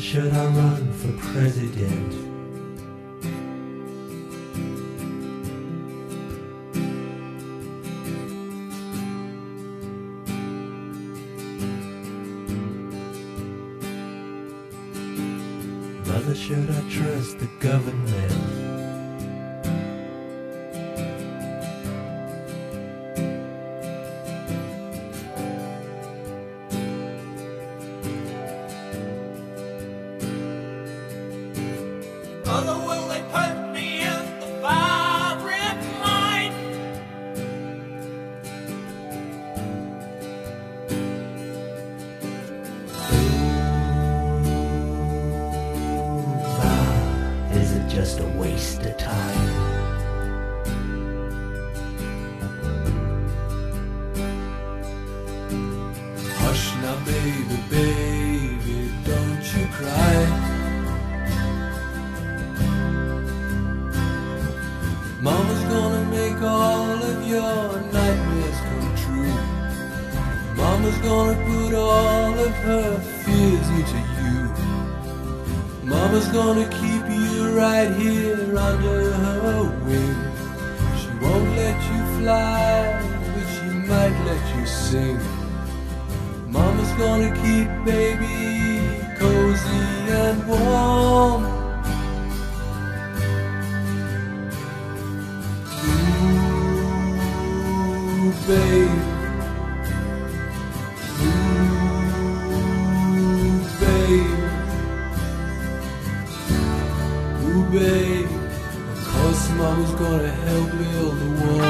should I run for president? Mother, should I trust the government? Just a waste of time. Hush now, baby, baby, don't you cry. Mama's gonna make all of your nightmares come true. Mama's gonna put all of her fears into you. Mama's gonna keep right here under her wing. She won't let you fly, but she might let you sing. Mama's gonna keep baby cozy and warm. Ooh, babe. Gonna help build the wall.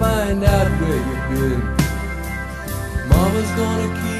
Find out where you've been. Mama's gonna keep